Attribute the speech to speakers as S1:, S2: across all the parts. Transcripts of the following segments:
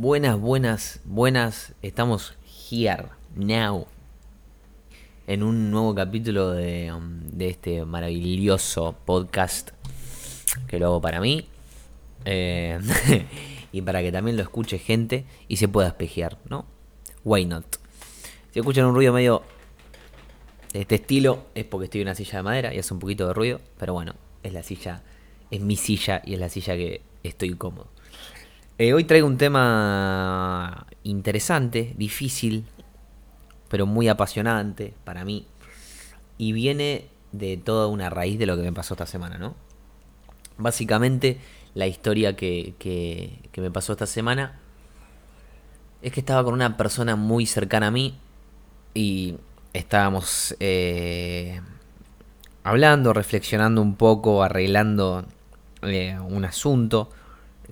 S1: Buenas, buenas, buenas. Estamos here, now. En un nuevo capítulo de, um, este maravilloso podcast que lo hago para mí. eh, y para que también lo escuche gente y se pueda espejear, ¿no? Why not? Si escuchan un ruido medio de este estilo, es porque estoy en una silla de madera y hace un poquito de ruido. Pero bueno, es la silla, es mi silla y es la silla que estoy cómodo. Eh, hoy traigo un tema interesante, difícil, pero muy apasionante para mí. Y viene de toda una raíz de lo que me pasó esta semana, ¿no? Básicamente, la historia que, que- que me pasó esta semana es que estaba con una persona muy cercana a mí y estábamos eh, hablando, reflexionando un poco, arreglando eh, un asunto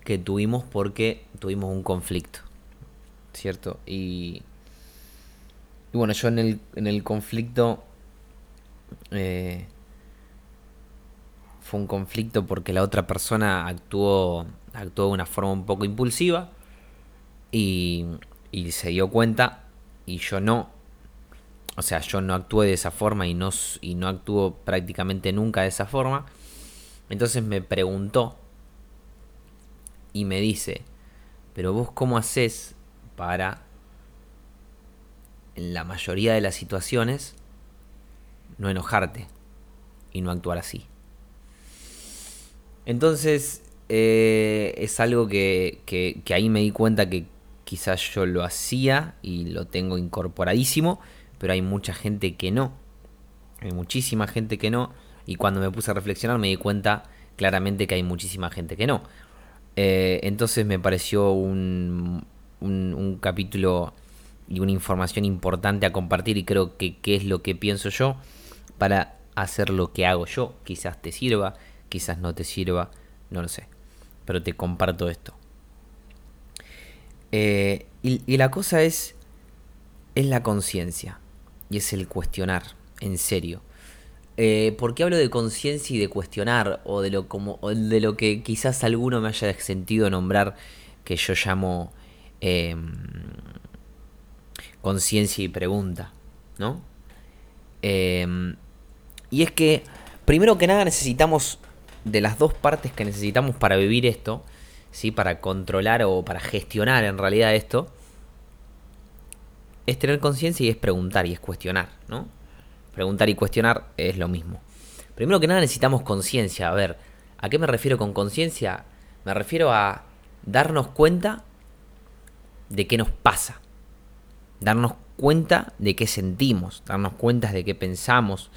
S1: que tuvimos porque tuvimos un conflicto, ¿cierto? Y, y bueno, yo en el, en el conflicto eh, fue un conflicto porque la otra persona actuó, actuó de una forma un poco impulsiva y, y se dio cuenta y yo no. O sea, yo no actué de esa forma y no, y no actúo prácticamente nunca de esa forma. Entonces me preguntó y me dice, pero vos cómo haces para, en la mayoría de las situaciones, no enojarte y no actuar así. Entonces, eh, es algo que, que- que ahí me di cuenta que quizás yo lo hacía y lo tengo incorporadísimo, pero hay mucha gente que no. Hay muchísima gente que no. Y cuando me puse a reflexionar me di cuenta claramente que hay muchísima gente que no. Eh, entonces me pareció un, un, capítulo y una información importante a compartir y creo que qué es lo que pienso yo para hacer lo que hago yo. Quizás te sirva, quizás no te sirva, no lo sé. Pero te comparto esto. Eh, y, y la cosa es, es la conciencia y es el cuestionar, en serio. Eh, ¿Por qué hablo de conciencia y de cuestionar? O de lo como. o de lo que quizás alguno me haya sentido nombrar que yo llamo em, conciencia y pregunta. ¿No? Em, y es que, primero que nada, necesitamos de las dos partes que necesitamos para vivir esto, ¿sí? Para controlar o para gestionar en realidad esto, es tener conciencia y es preguntar y es cuestionar, ¿no? Preguntar y cuestionar es lo mismo. Primero que nada necesitamos conciencia. A ver, ¿a qué me refiero con conciencia? Me refiero a darnos cuenta de qué nos pasa. Darnos cuenta de qué sentimos. Darnos cuenta de qué pensamos.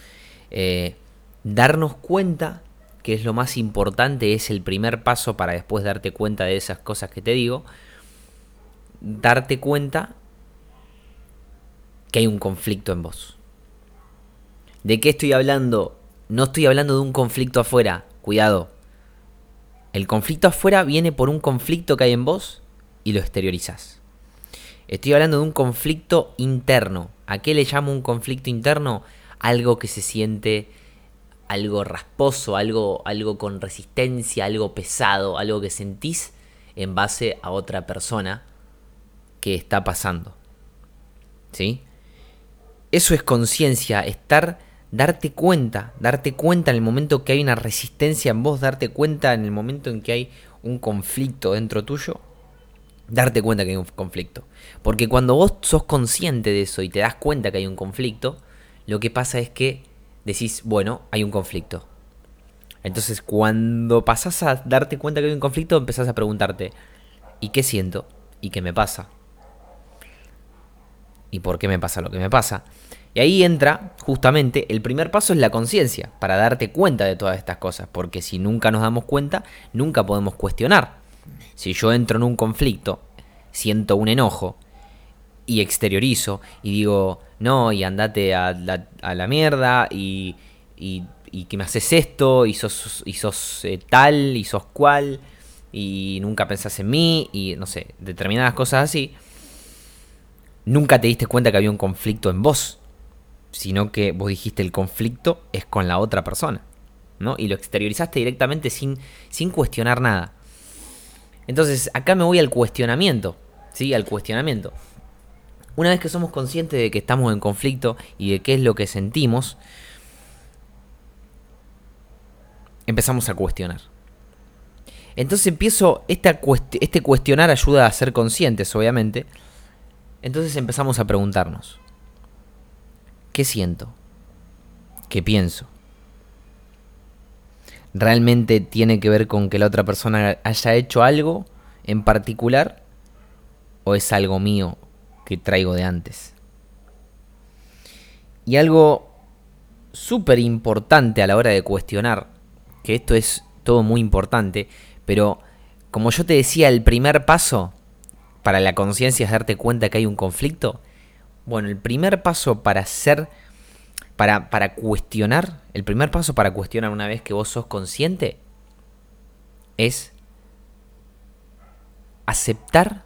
S1: eh, darnos cuenta, que es lo más importante, es el primer paso para después darte cuenta de esas cosas que te digo. Darte cuenta que hay un conflicto en vos. ¿De qué estoy hablando? No estoy hablando de un conflicto afuera. Cuidado. El conflicto afuera viene por un conflicto que hay en vos y lo exteriorizás. Estoy hablando de un conflicto interno. ¿A qué le llamo un conflicto interno? Algo que se siente algo rasposo, algo, algo con resistencia, algo pesado, algo que sentís en base a otra persona que está pasando. ¿Sí? Eso es conciencia, estar, darte cuenta, darte cuenta en el momento que hay una resistencia en vos, darte cuenta en el momento en que hay un conflicto dentro tuyo, darte cuenta que hay un conflicto. Porque cuando vos sos consciente de eso y te das cuenta que hay un conflicto, lo que pasa es que decís, bueno, hay un conflicto. Entonces cuando pasás a darte cuenta que hay un conflicto, empezás a preguntarte, ¿y qué siento? ¿Y qué me pasa? y por qué me pasa lo que me pasa. Y ahí entra justamente el primer paso es la conciencia, para darte cuenta de todas estas cosas, porque si nunca nos damos cuenta, nunca podemos cuestionar. Si yo entro en un conflicto, siento un enojo y exteriorizo y digo, no, y andate a la, a la mierda y, y, y que me haces esto y sos, y sos eh, tal y sos cual y nunca pensás en mí y no sé, determinadas cosas así nunca te diste cuenta que había un conflicto en vos, sino que vos dijiste el conflicto es con la otra persona, ¿no? Y lo exteriorizaste directamente sin, sin cuestionar nada. Entonces, acá me voy al cuestionamiento. ¿sí? al cuestionamiento. Una vez que somos conscientes de que estamos en conflicto y de qué es lo que sentimos, empezamos a cuestionar. Entonces empiezo, este cuestionar ayuda a ser conscientes, obviamente. Entonces empezamos a preguntarnos, ¿qué siento? ¿Qué pienso? ¿Realmente tiene que ver con que la otra persona haya hecho algo en particular? ¿O es algo mío que traigo de antes? Y algo súper importante a la hora de cuestionar, que esto es todo muy importante, pero como yo te decía, el primer paso para la conciencia es darte cuenta que hay un conflicto. Bueno, el primer paso para ser, para, para cuestionar, el primer paso para cuestionar una vez que vos sos consciente es aceptar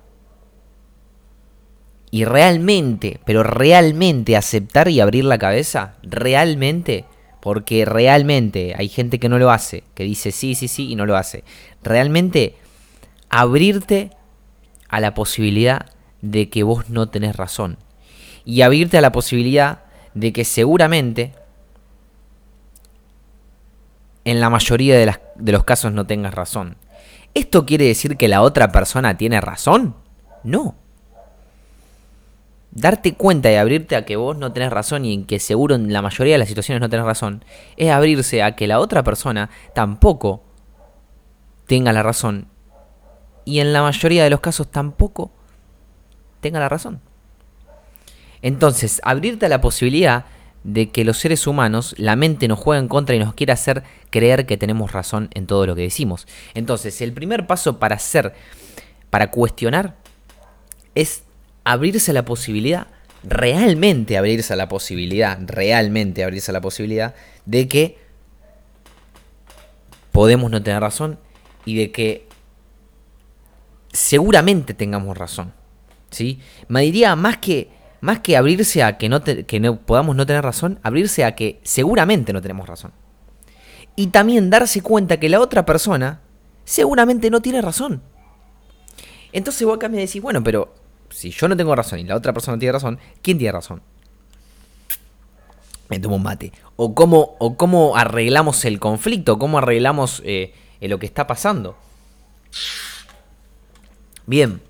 S1: y realmente, pero realmente aceptar y abrir la cabeza, realmente porque realmente hay gente que no lo hace, que dice sí, sí, sí y no lo hace. Realmente abrirte a la posibilidad de que vos no tenés razón. Y abrirte a la posibilidad de que seguramente en la mayoría de, los casos no tengas razón. ¿Esto quiere decir que la otra persona tiene razón? No darte cuenta y abrirte a que vos no tenés razón y en que seguro en la mayoría de las situaciones no tenés razón, es abrirse a que la otra persona tampoco tenga la razón y en la mayoría de los casos tampoco tenga la razón. Entonces, abrirte a la posibilidad de que los seres humanos, la mente nos juega en contra y nos quiere hacer creer que tenemos razón en todo lo que decimos. Entonces, el primer paso para hacer, para cuestionar, es abrirse a la posibilidad, realmente abrirse a la posibilidad, realmente abrirse a la posibilidad de que podemos no tener razón y de que seguramente tengamos razón. ¿sí? Me diría más que, más que abrirse a que no, que no podamos no tener razón, abrirse a que seguramente no tenemos razón. Y también darse cuenta que la otra persona seguramente no tiene razón. Entonces vos acá me decís, bueno, pero si yo no tengo razón y la otra persona tiene razón, ¿quién tiene razón? Me tomo un mate. O cómo, o cómo arreglamos el conflicto, cómo arreglamos eh, lo que está pasando. Bien,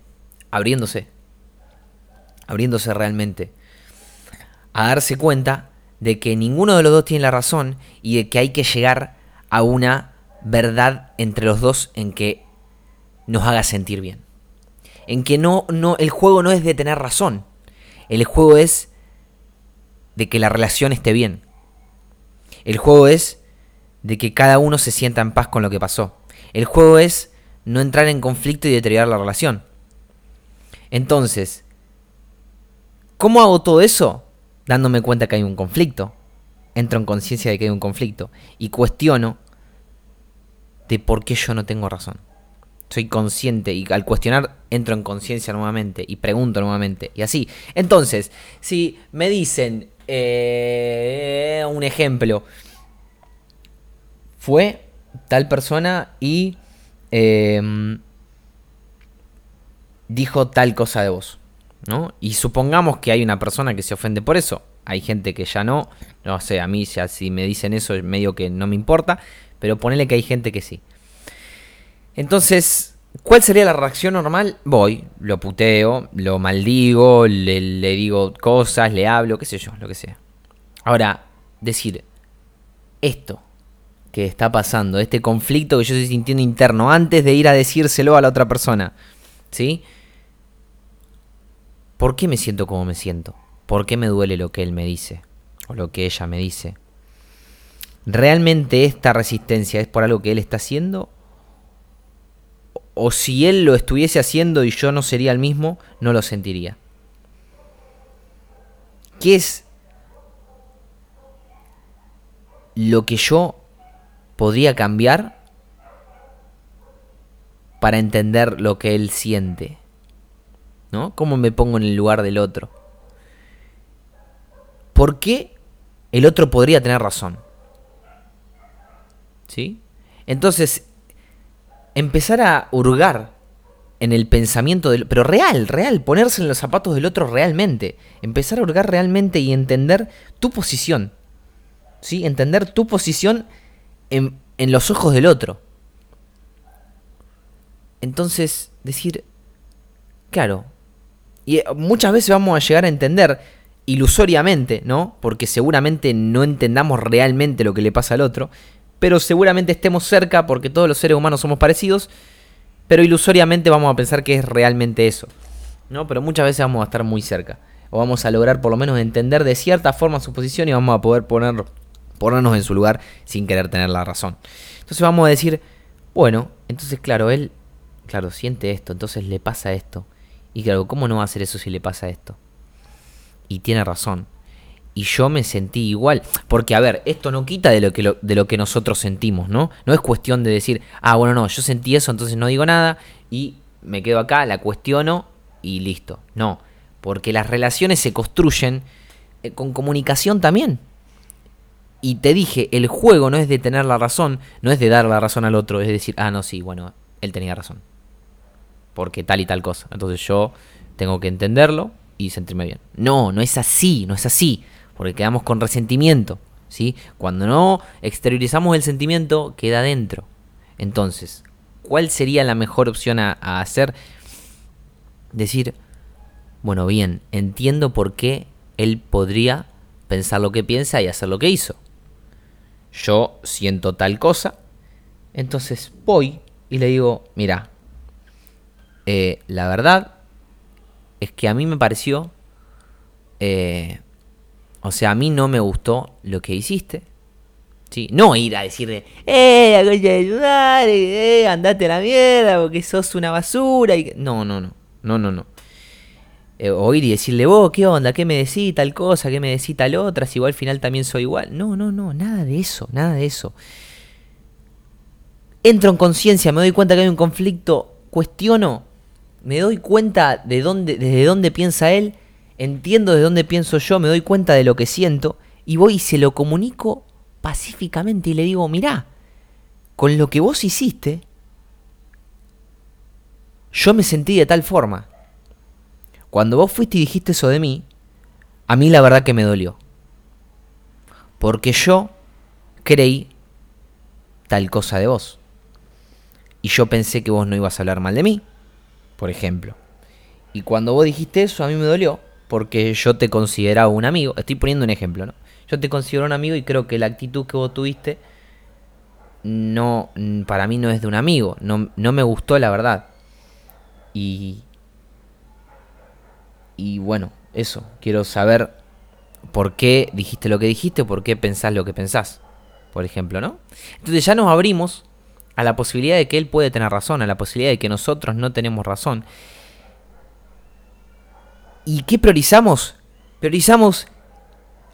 S1: abriéndose. Abriéndose realmente. A darse cuenta de que ninguno de los dos tiene la razón y de que hay que llegar a una verdad entre los dos en que nos haga sentir bien en que no, no, el juego no es de tener razón. El juego es de que la relación esté bien. El juego es de que cada uno se sienta en paz con lo que pasó. El juego es no entrar en conflicto y deteriorar la relación. Entonces, ¿cómo hago todo eso? Dándome cuenta que hay un conflicto. Entro en conciencia de que hay un conflicto y cuestiono de por qué yo no tengo razón soy consciente y al cuestionar entro en conciencia nuevamente y pregunto nuevamente y así. Entonces, si me dicen eh, un ejemplo, fue tal persona y em, dijo tal cosa de vos, ¿no? Y supongamos que hay una persona que se ofende por eso. Hay gente que ya no, no sé, a mí ya si me dicen eso medio que no me importa, pero ponele que hay gente que sí. Entonces, ¿cuál sería la reacción normal? Voy, lo puteo, lo maldigo, le, digo cosas, le hablo, qué sé yo, lo que sea. Ahora, decir, esto que está pasando, este conflicto que yo estoy sintiendo interno, antes de ir a decírselo a la otra persona, ¿sí? ¿Por qué me siento como me siento? ¿Por qué me duele lo que él me dice? O lo que ella me dice. ¿Realmente esta resistencia es por algo que él está haciendo o si él lo estuviese haciendo y yo no sería el mismo, no lo sentiría. ¿Qué es lo que yo podría cambiar para entender lo que él siente? ¿No? ¿Cómo me pongo en el lugar del otro? ¿Por qué el otro podría tener razón? ¿Sí? Entonces, empezar a hurgar en el pensamiento del... Pero real, real, ponerse en los zapatos del otro realmente. Empezar a hurgar realmente y entender tu posición. ¿Sí? Entender tu posición en, en los ojos del otro. Entonces, decir, claro, y eh, muchas veces vamos a llegar a entender ilusoriamente, ¿no? Porque seguramente no entendamos realmente lo que le pasa al otro, pero seguramente estemos cerca porque todos los seres humanos somos parecidos, pero ilusoriamente vamos a pensar que es realmente eso, ¿no? Pero muchas veces vamos a estar muy cerca, o vamos a lograr por lo menos entender de cierta forma su posición y vamos a poder poner, ponernos en su lugar sin querer tener la razón. Entonces vamos a decir, bueno, entonces claro, él, claro, siente esto, entonces le pasa esto. Y claro, ¿cómo no va a hacer eso si le pasa esto? y tiene razón. Y yo me sentí igual. Porque, a ver, esto no quita de lo, que de lo que nosotros sentimos, ¿no? No es cuestión de decir, ah, bueno, no, yo sentí eso, entonces no digo nada y me quedo acá, la cuestiono y listo. No, porque las relaciones se construyen eh, con comunicación también. Y te dije, el juego no es de tener la razón, no es de dar la razón al otro, es decir, ah, no, sí, bueno, él tenía razón. Porque tal y tal cosa. Entonces yo tengo que entenderlo, y sentirme bien. No, no es así, no es así, porque quedamos con resentimiento, ¿sí? Cuando no exteriorizamos el sentimiento, queda dentro. Entonces, ¿cuál sería la mejor opción a, a hacer? Decir, bueno, bien, entiendo por qué él podría pensar lo que piensa y hacer lo que hizo. Yo siento tal cosa, entonces voy y le digo, mira, eh, la verdad es que a mí me pareció, eh, o sea, a mí no me gustó lo que hiciste. ¿sí? No ir a decirle, eh, ayudar, eh, andate a la mierda porque sos una basura. Y... No, no, no, no, no, no. Eh, o ir y decirle, vos, ¿qué onda? ¿Qué me decís tal cosa? ¿Qué me decís tal otra? Si igual al final también soy igual. No, no, no, nada de eso, nada de eso. Entro en conciencia, me doy cuenta que hay un conflicto, cuestiono me doy cuenta de dónde, desde dónde piensa él, entiendo de dónde pienso yo, me doy cuenta de lo que siento y voy y se lo comunico pacíficamente y le digo, mirá, con lo que vos hiciste, yo me sentí de tal forma. Cuando vos fuiste y dijiste eso de mí, a mí la verdad que me dolió. Porque yo creí tal cosa de vos. Y yo pensé que vos no ibas a hablar mal de mí por ejemplo. Y cuando vos dijiste eso, a mí me dolió, porque yo te consideraba un amigo. Estoy poniendo un ejemplo, ¿no? Yo te considero un amigo y creo que la actitud que vos tuviste no para mí no es de un amigo, no, no me gustó la verdad. Y y bueno, eso, quiero saber por qué dijiste lo que dijiste, por qué pensás lo que pensás, por ejemplo, ¿no? Entonces ya nos abrimos a la posibilidad de que él puede tener razón, a la posibilidad de que nosotros no tenemos razón. ¿Y qué priorizamos? Priorizamos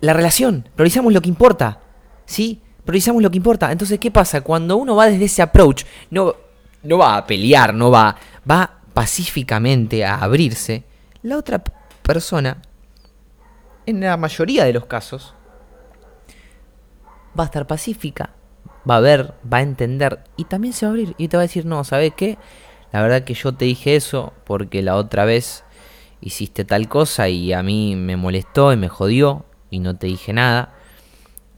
S1: la relación, priorizamos lo que importa, ¿sí? Priorizamos lo que importa. Entonces, ¿qué pasa? Cuando uno va desde ese approach, no, no va a pelear, no va, va pacíficamente a abrirse, la otra persona, en la mayoría de los casos, va a estar pacífica, va a ver, va a entender y también se va a abrir y te va a decir, no, ¿sabes qué? La verdad que yo te dije eso porque la otra vez hiciste tal cosa y a mí me molestó y me jodió y no te dije nada.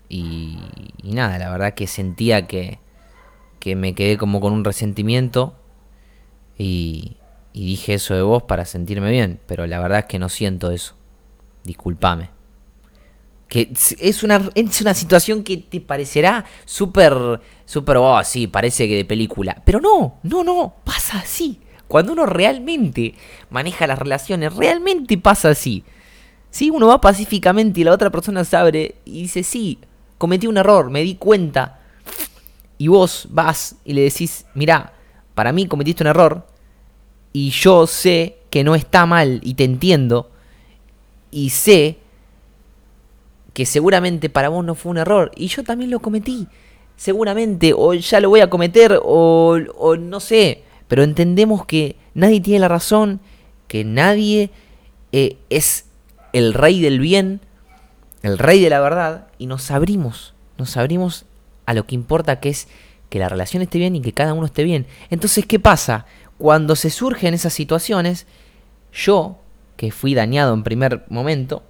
S1: Y, nada, la verdad que sentía que, que me quedé como con un resentimiento y, y dije eso de vos para sentirme bien, pero la verdad es que no siento eso. Disculpame. Que es una, es una situación que te parecerá súper, súper, oh, sí, parece que de película. Pero no, no, no, pasa así. Cuando uno realmente maneja las relaciones, realmente pasa así. Si uno va pacíficamente y la otra persona se abre y dice, sí, cometí un error, me di cuenta. Y vos vas y le decís, mira, para mí cometiste un error y yo sé que no está mal y te entiendo y sé que seguramente para vos no fue un error y yo también lo cometí. Seguramente, o ya lo voy a cometer, o, o no sé. Pero entendemos que nadie tiene la razón, que nadie eh, es el rey del bien, el rey de la verdad, y nos abrimos, nos abrimos a lo que importa que es que la relación esté bien y que cada uno esté bien. Entonces, ¿qué pasa? cuando se surgen esas situaciones, yo, que fui dañado en primer momento,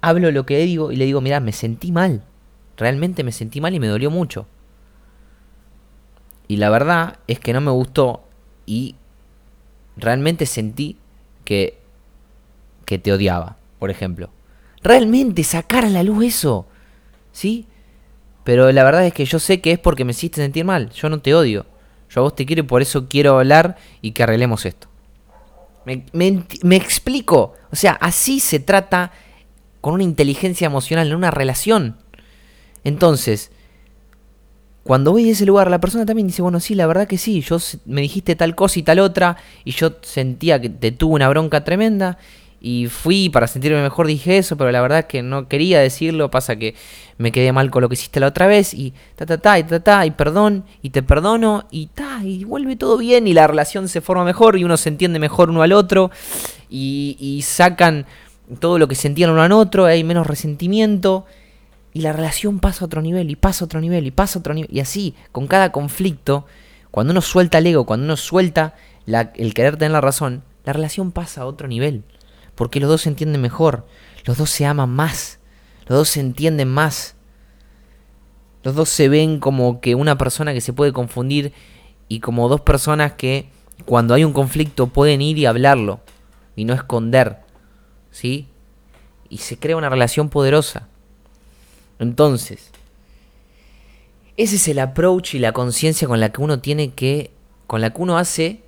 S1: hablo lo que digo y le digo, mira, me sentí mal. Realmente me sentí mal y me dolió mucho. Y la verdad es que no me gustó y realmente sentí que, que te odiaba, por ejemplo. Realmente sacar a la luz eso. ¿Sí? Pero la verdad es que yo sé que es porque me hiciste sentir mal. Yo no te odio. Yo a vos te quiero y por eso quiero hablar y que arreglemos esto. Me, me explico. O sea, así se trata con una inteligencia emocional en una relación. Entonces, cuando voy a ese lugar, la persona también dice, bueno, sí, la verdad que sí, yo me dijiste tal cosa y tal otra, y yo sentía que te tuve una bronca tremenda, y fui para sentirme mejor, dije eso, pero la verdad es que no quería decirlo, pasa que me quedé mal con lo que hiciste la otra vez, y ta ta ta, y ta ta, y perdón, y te perdono, y ta, y vuelve todo bien, y la relación se forma mejor, y uno se entiende mejor uno al otro, y, y sacan todo lo que sentían uno al otro, hay menos resentimiento, y la relación pasa a otro nivel, y pasa a otro nivel, y pasa a otro nivel. Y así, con cada conflicto, cuando uno suelta el ego, cuando uno suelta el querer tener la razón, la relación pasa a otro nivel. Porque los dos se entienden mejor, los dos se aman más, los dos se entienden más. Los dos se ven como que una persona que se puede confundir y como dos personas que cuando hay un conflicto pueden ir y hablarlo y no esconder. ¿Sí? Y se crea una relación poderosa. Entonces, ese es el approach y la conciencia con la que uno tiene que, con la que uno hace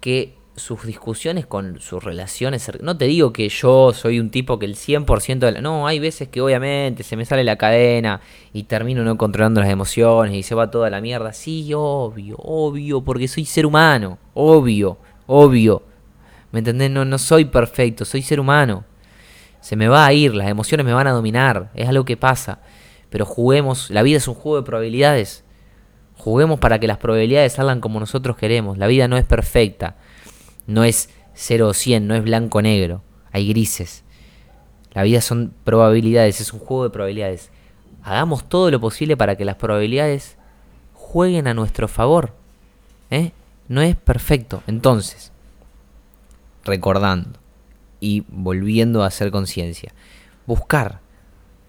S1: que sus discusiones con sus relaciones, no te digo que yo soy un tipo que el 100% de la, no, hay veces que obviamente se me sale la cadena y termino no controlando las emociones y se va toda la mierda, sí, obvio, obvio, porque soy ser humano, obvio, obvio, ¿me entendés? No, soy perfecto, soy ser humano se me va a ir, las emociones me van a dominar, es algo que pasa. Pero juguemos, la vida es un juego de probabilidades. Juguemos para que las probabilidades salgan como nosotros queremos. La vida no es perfecta, no es 0 o 100, no es blanco o negro, hay grises. La vida son probabilidades, es un juego de probabilidades. Hagamos todo lo posible para que las probabilidades jueguen a nuestro favor. ¿eh? No es perfecto. Entonces, recordando, y volviendo a hacer conciencia. Buscar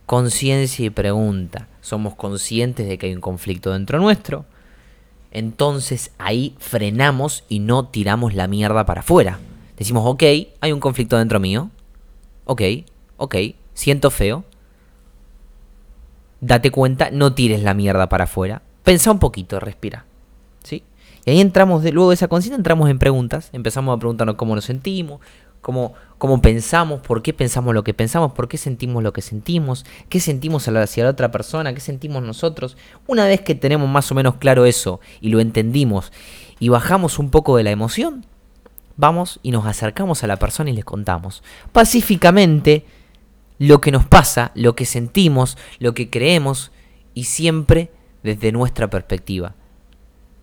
S1: conciencia y pregunta. ¿Somos conscientes de que hay un conflicto dentro nuestro? Entonces ahí frenamos y no tiramos la mierda para afuera. Decimos, ok, hay un conflicto dentro mío. Ok, ok, siento feo. Date cuenta, no tires la mierda para afuera. Pensa un poquito, respira. Y ahí entramos, de, luego de esa conciencia, entramos en preguntas. Empezamos a preguntarnos cómo nos sentimos, cómo, cómo pensamos, por qué pensamos lo que pensamos, por qué sentimos lo que sentimos, qué sentimos hacia la otra persona, qué sentimos nosotros. Una vez que tenemos más o menos claro eso y lo entendimos y bajamos un poco de la emoción, vamos y nos acercamos a la persona y les contamos pacíficamente lo que nos pasa, lo que sentimos, lo que creemos y siempre desde nuestra perspectiva.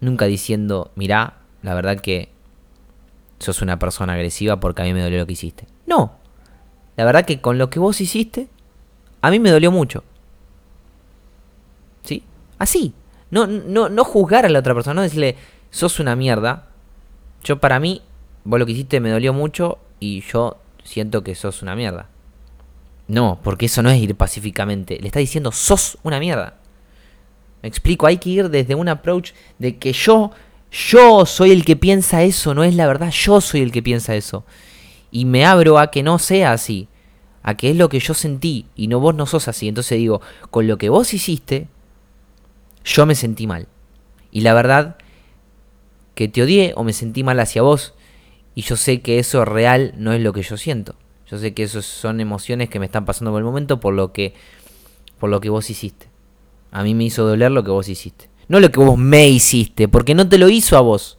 S1: Nunca diciendo, mirá, la verdad que sos una persona agresiva porque a mí me dolió lo que hiciste. No. La verdad que con lo que vos hiciste, a mí me dolió mucho. ¿Sí? Así. No, no, no juzgar a la otra persona, no decirle, sos una mierda. Yo para mí, vos lo que hiciste me dolió mucho y yo siento que sos una mierda. No, porque eso no es ir pacíficamente. Le está diciendo, sos una mierda. Me explico, hay que ir desde un approach de que yo yo soy el que piensa eso, no es la verdad, yo soy el que piensa eso. Y me abro a que no sea así, a que es lo que yo sentí y no vos no sos así. Entonces digo, con lo que vos hiciste, yo me sentí mal. Y la verdad, que te odié o me sentí mal hacia vos. Y yo sé que eso real no es lo que yo siento. Yo sé que eso son emociones que me están pasando por el momento por lo que, por lo que vos hiciste. A mí me hizo doler lo que vos hiciste. No lo que vos me hiciste, porque no te lo hizo a vos.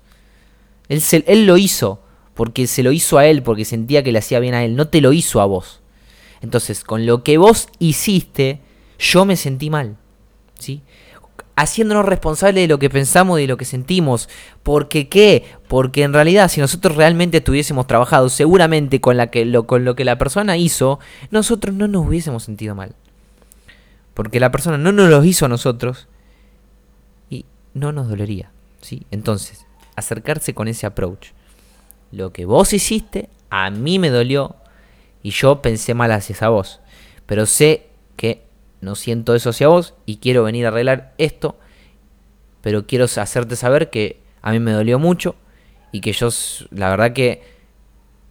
S1: Él, él lo hizo, porque se lo hizo a él, porque sentía que le hacía bien a él. No te lo hizo a vos. Entonces, con lo que vos hiciste, yo me sentí mal. ¿Sí? haciéndonos responsables de lo que pensamos y de lo que sentimos. ¿Por qué? Porque en realidad si nosotros realmente tuviésemos trabajado seguramente con, la que, lo, con lo que la persona hizo, nosotros no nos hubiésemos sentido mal. Porque la persona no nos lo hizo a nosotros no nos dolería. ¿sí? Entonces, acercarse con ese approach. Lo que vos hiciste, a mí me dolió y yo pensé mal hacia vos. Pero sé que no siento eso hacia vos y quiero venir a arreglar esto. Pero quiero hacerte saber que a mí me dolió mucho y que yo, la verdad que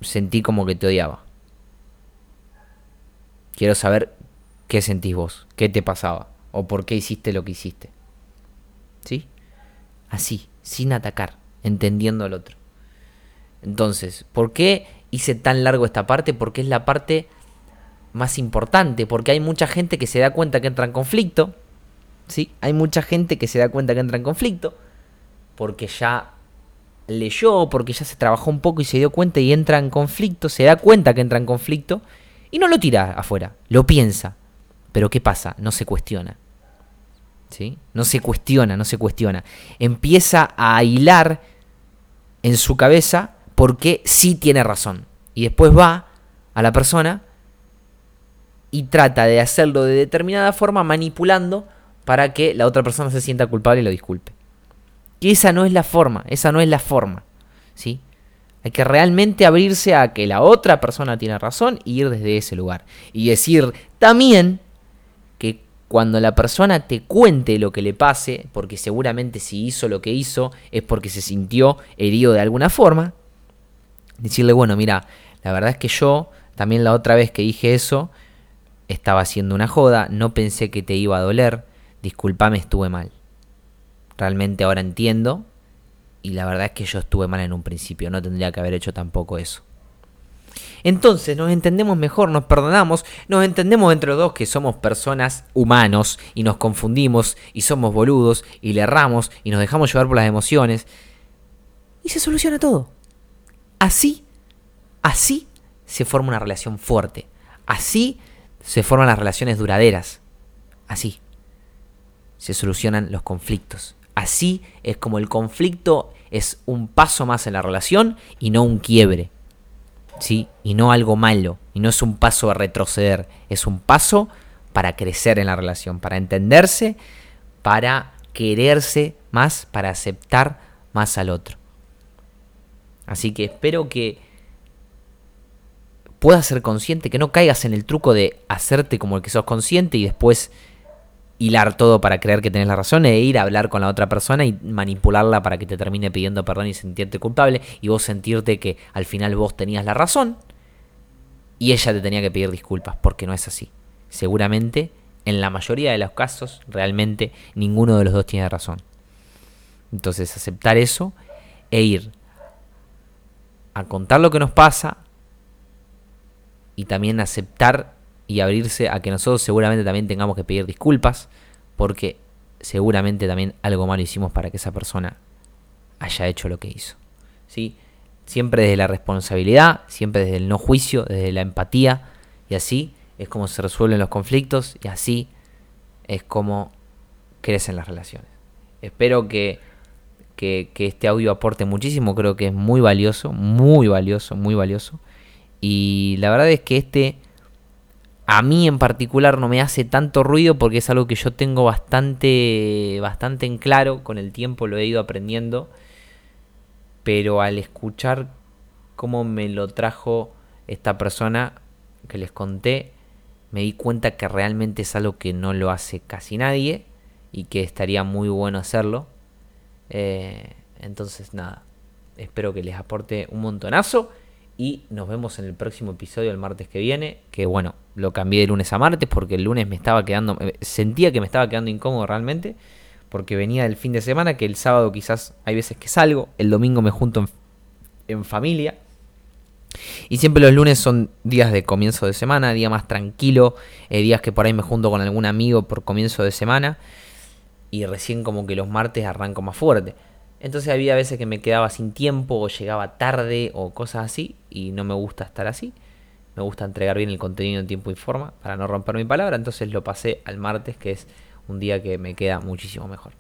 S1: sentí como que te odiaba. Quiero saber qué sentís vos, qué te pasaba o por qué hiciste lo que hiciste. ¿Sí? Así, sin atacar, entendiendo al otro. Entonces, ¿por qué hice tan largo esta parte? Porque es la parte más importante, porque hay mucha gente que se da cuenta que entra en conflicto. ¿Sí? Hay mucha gente que se da cuenta que entra en conflicto porque ya leyó, porque ya se trabajó un poco y se dio cuenta y entra en conflicto, se da cuenta que entra en conflicto y no lo tira afuera, lo piensa. Pero ¿qué pasa? No se cuestiona. ¿Sí? No se cuestiona, no se cuestiona. Empieza a hilar en su cabeza porque sí tiene razón. Y después va a la persona y trata de hacerlo de determinada forma manipulando para que la otra persona se sienta culpable y lo disculpe. Que esa no es la forma, esa no es la forma. ¿Sí? Hay que realmente abrirse a que la otra persona tiene razón y ir desde ese lugar. Y decir también cuando la persona te cuente lo que le pase, porque seguramente si hizo lo que hizo es porque se sintió herido de alguna forma, decirle, bueno, mira, la verdad es que yo, también la otra vez que dije eso, estaba haciendo una joda, no pensé que te iba a doler, disculpame, estuve mal. Realmente ahora entiendo y la verdad es que yo estuve mal en un principio, no tendría que haber hecho tampoco eso. Entonces nos entendemos mejor, nos perdonamos, nos entendemos entre los dos que somos personas humanos y nos confundimos y somos boludos y le erramos y nos dejamos llevar por las emociones y se soluciona todo. Así, así se forma una relación fuerte. Así se forman las relaciones duraderas. Así se solucionan los conflictos. Así es como el conflicto es un paso más en la relación y no un quiebre. ¿Sí? Y no algo malo. Y no es un paso a retroceder. Es un paso para crecer en la relación, para entenderse, para quererse más, para aceptar más al otro. Así que espero que puedas ser consciente, que no caigas en el truco de hacerte como el que sos consciente y después hilar todo para creer que tenés la razón e ir a hablar con la otra persona y manipularla para que te termine pidiendo perdón y sentirte culpable y vos sentirte que al final vos tenías la razón y ella te tenía que pedir disculpas porque no es así. Seguramente en la mayoría de los casos realmente ninguno de los dos tiene razón. Entonces aceptar eso e ir a contar lo que nos pasa y también aceptar y abrirse a que nosotros seguramente también tengamos que pedir disculpas porque seguramente también algo malo hicimos para que esa persona haya hecho lo que hizo. ¿sí? Siempre desde la responsabilidad, siempre desde el no juicio, desde la empatía y así es como se resuelven los conflictos y así es como crecen las relaciones. Espero que, que, que este audio aporte muchísimo, creo que es muy valioso, muy valioso, muy valioso. Y la verdad es que este a mí en particular no me hace tanto ruido porque es algo que yo tengo bastante, bastante en claro, con el tiempo lo he ido aprendiendo, pero al escuchar cómo me lo trajo esta persona que les conté, me di cuenta que realmente es algo que no lo hace casi nadie y que estaría muy bueno hacerlo. Eh, entonces nada, espero que les aporte un montonazo y nos vemos en el próximo episodio el martes que viene. Que bueno, lo cambié de lunes a martes porque el lunes me estaba quedando. Sentía que me estaba quedando incómodo realmente. Porque venía del fin de semana, que el sábado quizás hay veces que salgo. El domingo me junto en, familia. Y siempre los lunes son días de comienzo de semana, día más tranquilo, eh, días que por ahí me junto con algún amigo por comienzo de semana. Y recién como que los martes arranco más fuerte. Entonces había veces que me quedaba sin tiempo o llegaba tarde o cosas así y no me gusta estar así. Me gusta entregar bien el contenido en tiempo y forma para no romper mi palabra. Entonces lo pasé al martes, que es un día que me queda muchísimo mejor.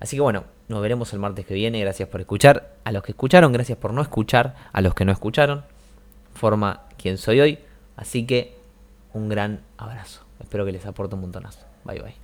S1: Así que bueno, nos veremos el martes que viene. Gracias por escuchar. A los que escucharon, gracias por no escuchar. A los que no escucharon, forma quien soy hoy. Así que un gran abrazo. Espero que les aporte un montonazo. Bye bye.